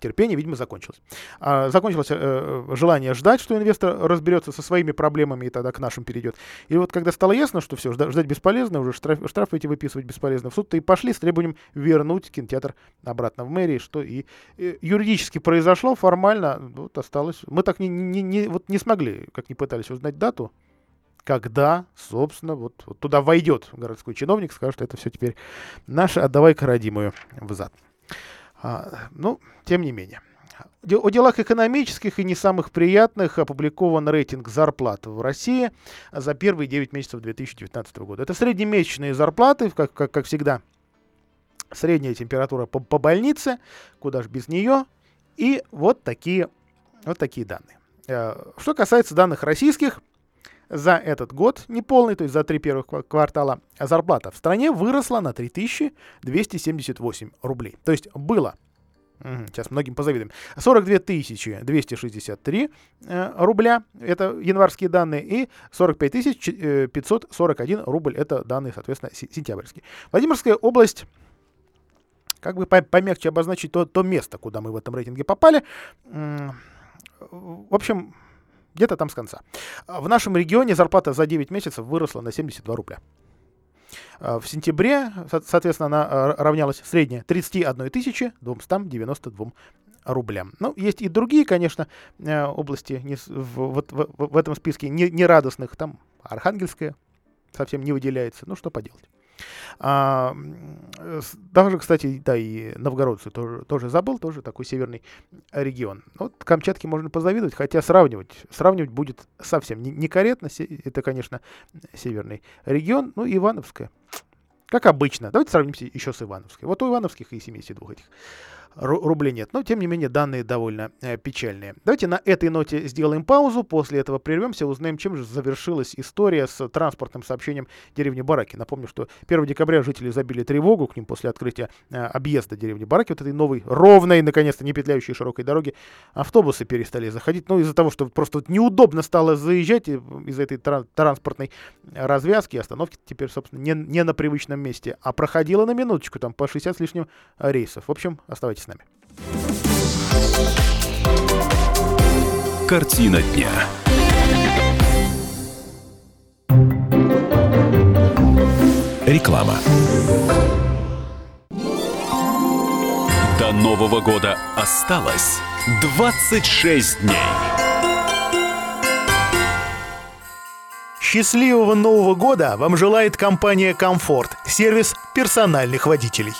терпение, видимо, закончилось. А, закончилось э, желание ждать, что инвестор разберется со своими проблемами и тогда к нашим перейдет. И вот когда стало ясно, что все, ждать, бесполезно, уже штраф, штрафы эти выписывать бесполезно, в суд-то и пошли с требованием вернуть кинотеатр обратно в мэрии, что и, и юридически произошло, формально вот осталось. Мы так не, не, не, вот не смогли, как не пытались узнать дату, когда, собственно, вот, вот туда войдет городской чиновник, скажет, что это все теперь наше, отдавай-ка родимую взад. А, ну, тем не менее. О делах экономических и не самых приятных опубликован рейтинг зарплат в России за первые 9 месяцев 2019 года. Это среднемесячные зарплаты, как, как, как всегда. Средняя температура по, по больнице, куда же без нее. И вот такие, вот такие данные. Э, что касается данных российских, за этот год неполный, то есть за три первых квартала, зарплата в стране выросла на 3278 рублей. То есть было Сейчас многим позавидуем. 42 263 э, рубля, это январские данные, и 45 541 э, рубль, это данные, соответственно, сентябрьские. Владимирская область как бы помягче обозначить то, то место, куда мы в этом рейтинге попали. В общем, где-то там с конца. В нашем регионе зарплата за 9 месяцев выросла на 72 рубля. В сентябре, соответственно, она равнялась средняя 31 292 рублям. Ну, есть и другие, конечно, области не, в, в, в, этом списке не, нерадостных. Там Архангельская совсем не выделяется. Ну, что поделать. А, даже, кстати, да, и новгородцы тоже, тоже забыл, тоже такой северный регион. Вот Камчатке можно позавидовать, хотя сравнивать, сравнивать будет совсем некорректно. Это, конечно, северный регион. Ну, Ивановская. Как обычно. Давайте сравнимся еще с Ивановской. Вот у Ивановских и 72 этих рублей нет. Но, тем не менее, данные довольно э, печальные. Давайте на этой ноте сделаем паузу. После этого прервемся, узнаем, чем же завершилась история с транспортным сообщением деревни Бараки. Напомню, что 1 декабря жители забили тревогу к ним после открытия э, объезда деревни Бараки, вот этой новой, ровной, наконец-то, не петляющей широкой дороги. Автобусы перестали заходить. Ну, из-за того, что просто неудобно стало заезжать из-за этой тран- транспортной развязки, остановки теперь, собственно, не, не на привычном месте, а проходила на минуточку, там, по 60 с лишним рейсов. В общем, оставайтесь Оставайтесь с нами. Картина дня. Реклама. До Нового года осталось 26 дней. Счастливого Нового года вам желает компания «Комфорт» – сервис персональных водителей.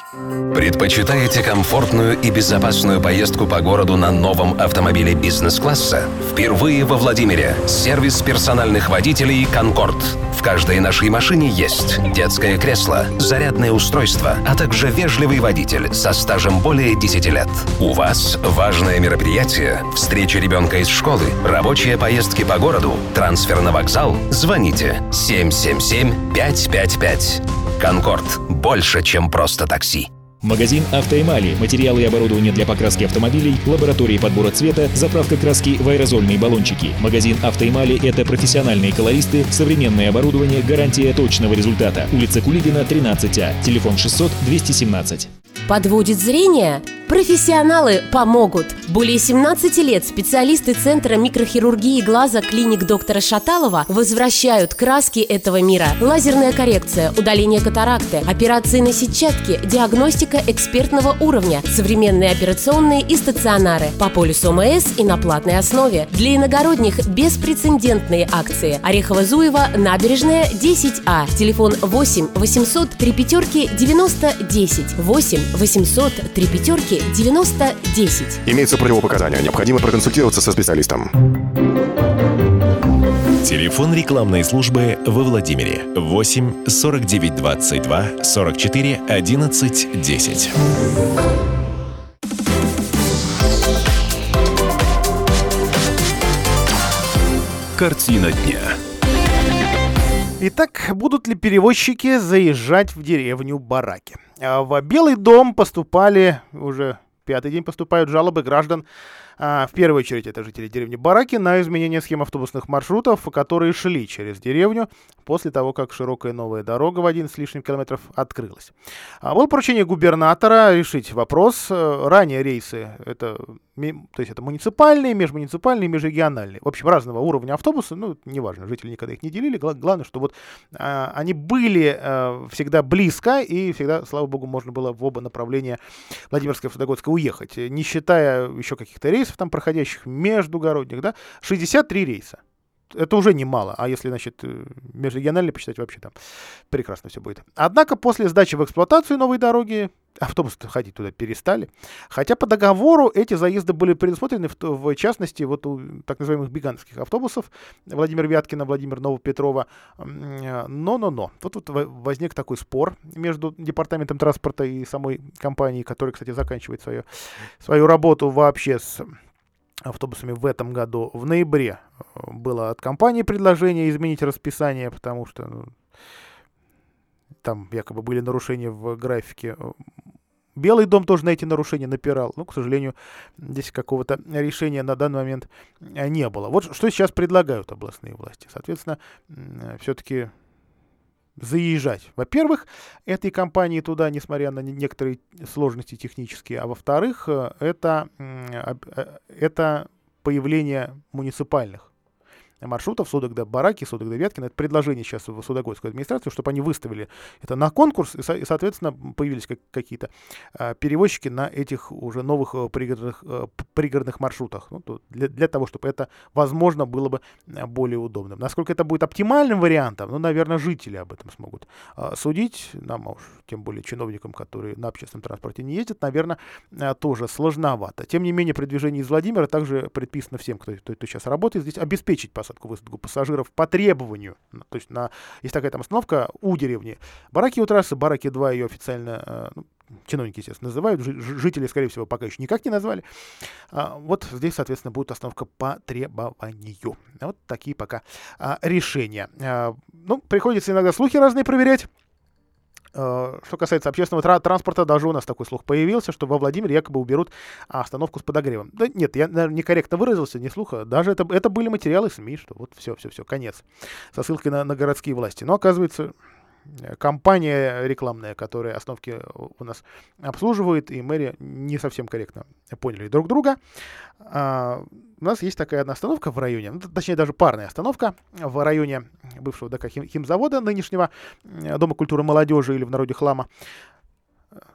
Предпочитаете комфортную и безопасную поездку по городу на новом автомобиле бизнес-класса? Впервые во Владимире сервис персональных водителей «Конкорд». В каждой нашей машине есть детское кресло, зарядное устройство, а также вежливый водитель со стажем более 10 лет. У вас важное мероприятие, встреча ребенка из школы, рабочие поездки по городу, трансфер на вокзал. Звоните 777 555. «Конкорд» — больше, чем просто такси. Магазин «Автоэмали». Материалы и оборудование для покраски автомобилей, лаборатории подбора цвета, заправка краски в аэрозольные баллончики. Магазин «Автоэмали» — это профессиональные колористы, современное оборудование, гарантия точного результата. Улица Кулибина, 13А. Телефон 600 217. Подводит зрение? Профессионалы помогут. Более 17 лет специалисты Центра микрохирургии глаза клиник доктора Шаталова возвращают краски этого мира. Лазерная коррекция, удаление катаракты, операции на сетчатке, диагностика экспертного уровня, современные операционные и стационары по полюсу МС и на платной основе. Для иногородних беспрецедентные акции. Орехово-Зуево, набережная, 10А. Телефон 8 800 3 пятерки 90 10. 8 800 3 пятерки 90 10. Имеются противопоказания. Необходимо проконсультироваться со специалистом. Телефон рекламной службы во Владимире 8 49 22 44 11 10. Картина дня. Итак, будут ли перевозчики заезжать в деревню Бараки? А в Белый дом поступали, уже пятый день поступают жалобы граждан в первую очередь это жители деревни Бараки на изменение схем автобусных маршрутов, которые шли через деревню после того, как широкая новая дорога в один с лишним километров открылась. А было поручение губернатора решить вопрос. Э, ранее рейсы это, то есть это муниципальные, межмуниципальные, межрегиональные. В общем, разного уровня автобусы, ну, неважно, жители никогда их не делили. Главное, что вот а, они были а, всегда близко, и всегда, слава богу, можно было в оба направления Владимирское и Фудогодское уехать, не считая еще каких-то рейсов, рейсов там проходящих, междугородних, да, 63 рейса. Это уже немало, а если, значит, э, межрегиональные посчитать, вообще там прекрасно все будет. Однако после сдачи в эксплуатацию новой дороги автобусы ходить туда перестали. Хотя по договору эти заезды были предусмотрены, в, в частности, вот у так называемых бигановских автобусов Владимир Вяткина, Владимир Новопетрова. Но-но-но. Тут вот возник такой спор между департаментом транспорта и самой компанией, которая, кстати, заканчивает свою, свою работу вообще с автобусами в этом году. В ноябре э, было от компании предложение изменить расписание, потому что ну, там якобы были нарушения в графике. Белый дом тоже на эти нарушения напирал. Но, к сожалению, здесь какого-то решения на данный момент э, не было. Вот что сейчас предлагают областные власти. Соответственно, все-таки заезжать. Во-первых, этой компании туда, несмотря на некоторые сложности технические, а во-вторых, э, это, э, это появление муниципальных маршрутов Судогда Бараки, Судогда Вяткина. Это предложение сейчас в Судогодскую администрацию, чтобы они выставили это на конкурс, и, соответственно, появились как, какие-то а, перевозчики на этих уже новых а, пригородных, а, пригородных маршрутах. Ну, для, для того, чтобы это, возможно, было бы более удобным. Насколько это будет оптимальным вариантом, ну, наверное, жители об этом смогут а, судить. Нам уж, тем более чиновникам, которые на общественном транспорте не ездят, наверное, а, тоже сложновато. Тем не менее, при движении из Владимира также предписано всем, кто, кто, кто сейчас работает здесь, обеспечить посадку-высадку пассажиров по требованию. То есть на, есть такая там остановка у деревни. Бараки у трассы, Бараки 2 ее официально а, ну, чиновники, естественно, называют, жители, скорее всего, пока еще никак не назвали. А, вот здесь, соответственно, будет остановка по требованию. Вот такие пока а, решения. А, ну, приходится иногда слухи разные проверять. А, что касается общественного тра- транспорта, даже у нас такой слух появился, что во Владимире якобы уберут остановку с подогревом. Да нет, я, наверное, некорректно выразился, не слуха. Даже это, это были материалы СМИ, что вот все, все, все, конец. Со ссылкой на, на городские власти. Но оказывается, компания рекламная, которая остановки у нас обслуживает, и мэрия не совсем корректно поняли друг друга. А, у нас есть такая одна остановка в районе, ну, точнее даже парная остановка в районе бывшего ДК хим, химзавода нынешнего, Дома культуры молодежи или в народе хлама.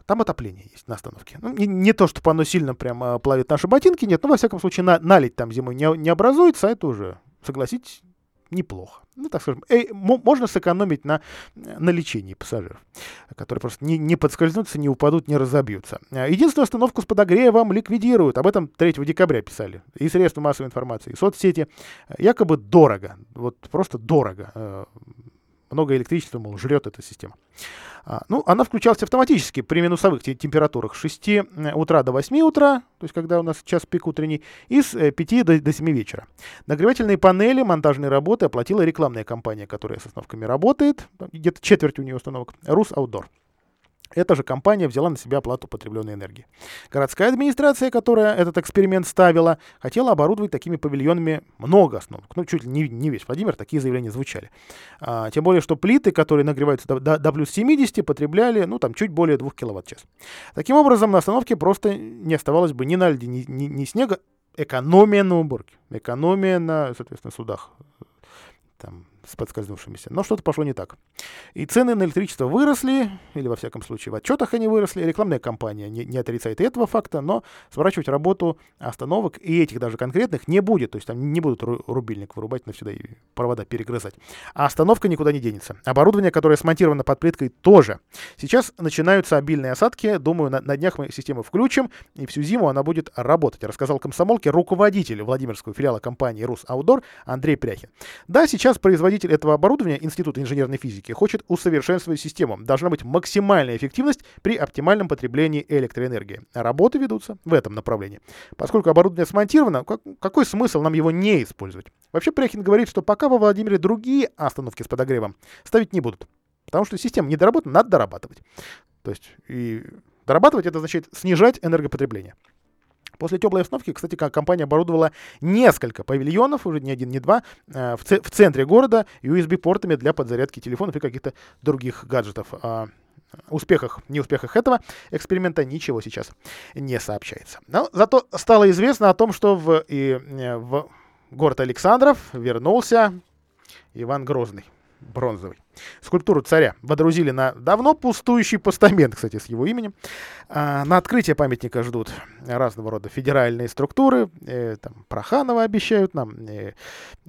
Там отопление есть на остановке. Ну, не, не то, чтобы оно сильно прям плавит наши ботинки, нет, но во всяком случае на, налить там зимой не, не образуется, а это уже, согласитесь, неплохо. Ну, так скажем, э, можно сэкономить на, на лечении пассажиров, которые просто не, не подскользнутся, не упадут, не разобьются. А, единственную остановку с подогревом ликвидируют. Об этом 3 декабря писали. И средства массовой информации, и соцсети. Якобы дорого. Вот просто дорого. Много электричества, мол, жрет эта система. А, ну, она включалась автоматически при минусовых температурах с 6 э, утра до 8 утра, то есть когда у нас час пик утренний, и с 5 э, до, до 7 вечера. Нагревательные панели, монтажные работы оплатила рекламная компания, которая с остановками работает, где-то четверть у нее установок, Рус Outdoor. Эта же компания взяла на себя оплату потребленной энергии. Городская администрация, которая этот эксперимент ставила, хотела оборудовать такими павильонами много остановок. Ну, чуть ли не, не весь Владимир, такие заявления звучали. А, тем более, что плиты, которые нагреваются до, до, до плюс 70, потребляли, ну, там, чуть более 2 киловатт-час. Таким образом, на остановке просто не оставалось бы ни на льде, ни, ни, ни снега. Экономия на уборке, экономия на, соответственно, судах. Там, с подскользнувшимися. Но что-то пошло не так. И цены на электричество выросли, или во всяком случае в отчетах они выросли. Рекламная кампания не, не отрицает этого факта, но сворачивать работу остановок и этих даже конкретных не будет. То есть там не будут рубильник вырубать навсегда и провода перегрызать. А остановка никуда не денется. Оборудование, которое смонтировано под плиткой, тоже. Сейчас начинаются обильные осадки. Думаю, на, на днях мы систему включим, и всю зиму она будет работать, рассказал комсомолке руководитель Владимирского филиала компании «Рус Аудор» Андрей Пряхин. Да, сейчас производитель производитель этого оборудования, Институт инженерной физики, хочет усовершенствовать систему. Должна быть максимальная эффективность при оптимальном потреблении электроэнергии. Работы ведутся в этом направлении. Поскольку оборудование смонтировано, как, какой смысл нам его не использовать? Вообще Пряхин говорит, что пока во Владимире другие остановки с подогревом ставить не будут. Потому что система не доработана, надо дорабатывать. То есть и дорабатывать это значит снижать энергопотребление. После теплой остановки, кстати, компания оборудовала несколько павильонов, уже не один, не два, э, в, центре города USB-портами для подзарядки телефонов и каких-то других гаджетов. О успехах, неуспехах этого эксперимента ничего сейчас не сообщается. Но зато стало известно о том, что в, и, э, в город Александров вернулся Иван Грозный бронзовый. Скульптуру царя водрузили на давно пустующий постамент, кстати, с его именем. А, на открытие памятника ждут разного рода федеральные структуры. Э, там, Проханова обещают нам, э,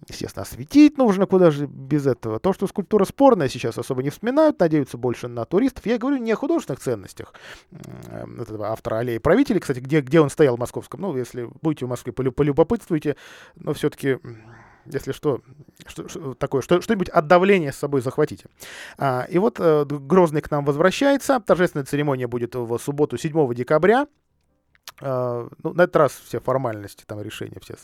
естественно, осветить нужно, куда же без этого. То, что скульптура спорная, сейчас особо не вспоминают, надеются больше на туристов. Я говорю не о художественных ценностях э, этого автора аллеи правителей, кстати, где, где он стоял в московском. Ну, если будете в Москве, полюбопытствуйте, но все-таки если что, что, что такое, что, что-нибудь от давления с собой захватите. А, и вот э, Грозный к нам возвращается. Торжественная церемония будет в субботу 7 декабря. Uh, ну, на этот раз все формальности, там решения все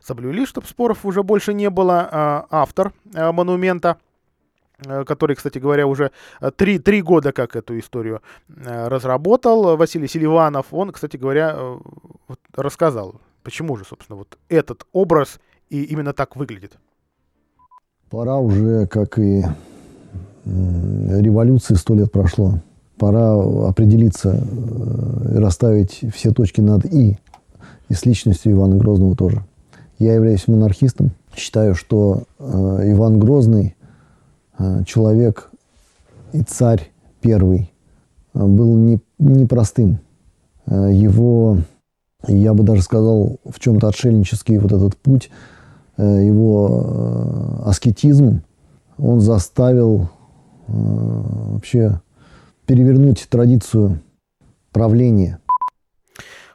соблюли, чтобы споров уже больше не было. Uh, автор uh, монумента, который, кстати говоря, уже три, три года как эту историю разработал, Василий Селиванов, он, кстати говоря, рассказал, почему же, собственно, вот этот образ и именно так выглядит? Пора уже, как и революции сто лет прошло, пора определиться э, и расставить все точки над «и», и с личностью Ивана Грозного тоже. Я являюсь монархистом, считаю, что э, Иван Грозный, э, человек и царь первый, был не, непростым. Его, я бы даже сказал, в чем-то отшельнический вот этот путь, его э, аскетизм, он заставил э, вообще перевернуть традицию правления.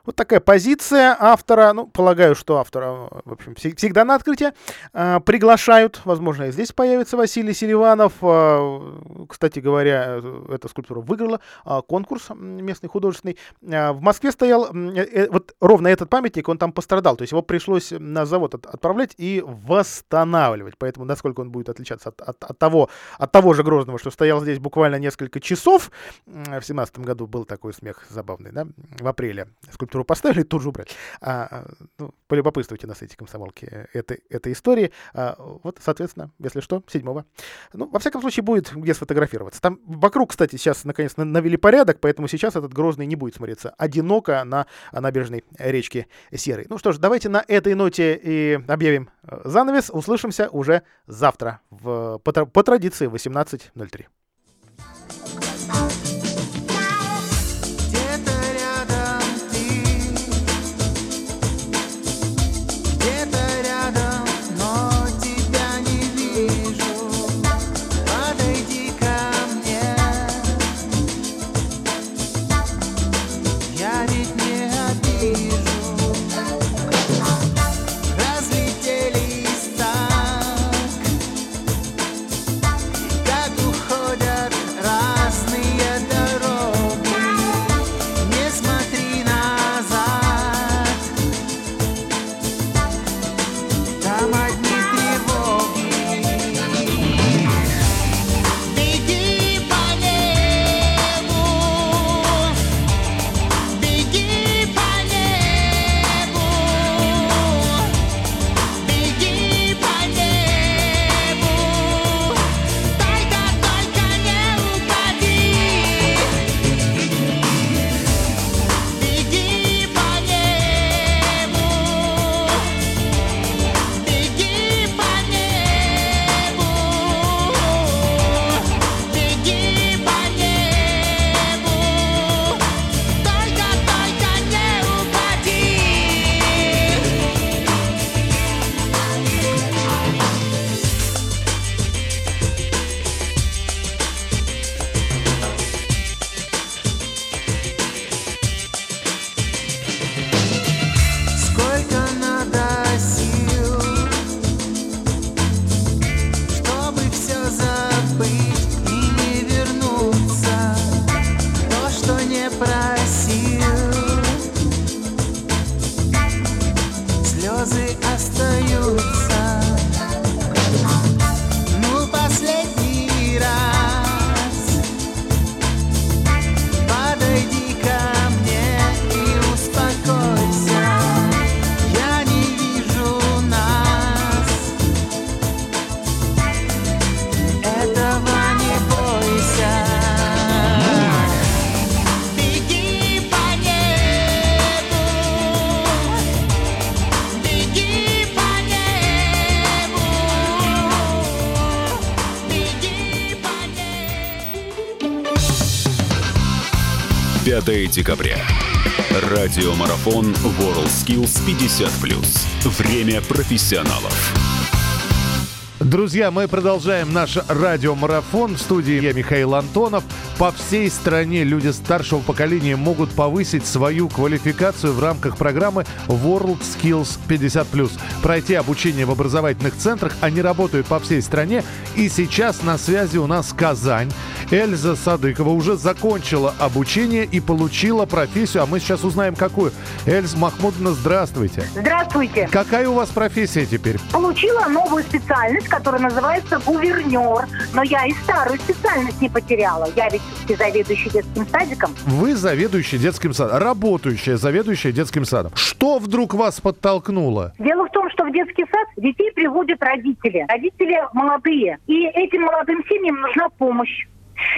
Вот такая позиция автора. Ну, полагаю, что автора, в общем, всегда на открытие э, приглашают. Возможно, и здесь появится Василий Селиванов. Э, кстати говоря, эта скульптура выиграла э, конкурс местный художественный. Э, в Москве стоял э, вот ровно этот памятник, он там пострадал. То есть его пришлось на завод от, отправлять и восстанавливать. Поэтому насколько он будет отличаться от, от, от, того, от того же Грозного, что стоял здесь буквально несколько часов. В семнадцатом году был такой смех забавный, да, в апреле. Скульптура скульптуру поставили, тут же убрать. А, а, ну, полюбопытствуйте на сайте комсомолки этой, этой истории. А, вот, соответственно, если что, седьмого. Ну, во всяком случае, будет где сфотографироваться. Там вокруг, кстати, сейчас наконец навели порядок, поэтому сейчас этот Грозный не будет смотреться одиноко на набережной речки Серой. Ну что ж, давайте на этой ноте и объявим э, занавес. Услышимся уже завтра в, по, по традиции 18.03. декабря. Радиомарафон WorldSkills 50+. Время профессионалов. Друзья, мы продолжаем наш радиомарафон. В студии я Михаил Антонов. По всей стране люди старшего поколения могут повысить свою квалификацию в рамках программы World Skills 50+. Пройти обучение в образовательных центрах. Они работают по всей стране. И сейчас на связи у нас Казань. Эльза Садыкова уже закончила обучение и получила профессию, а мы сейчас узнаем, какую. Эльза Махмудовна, здравствуйте. Здравствуйте. Какая у вас профессия теперь? Получила новую специальность, которая называется гувернер. Но я и старую специальность не потеряла. Я ведь заведующий детским садиком. Вы заведующий детским садом, работающая заведующая детским садом. Что вдруг вас подтолкнуло? Дело в том, что в детский сад детей приводят родители. Родители молодые. И этим молодым семьям нужна помощь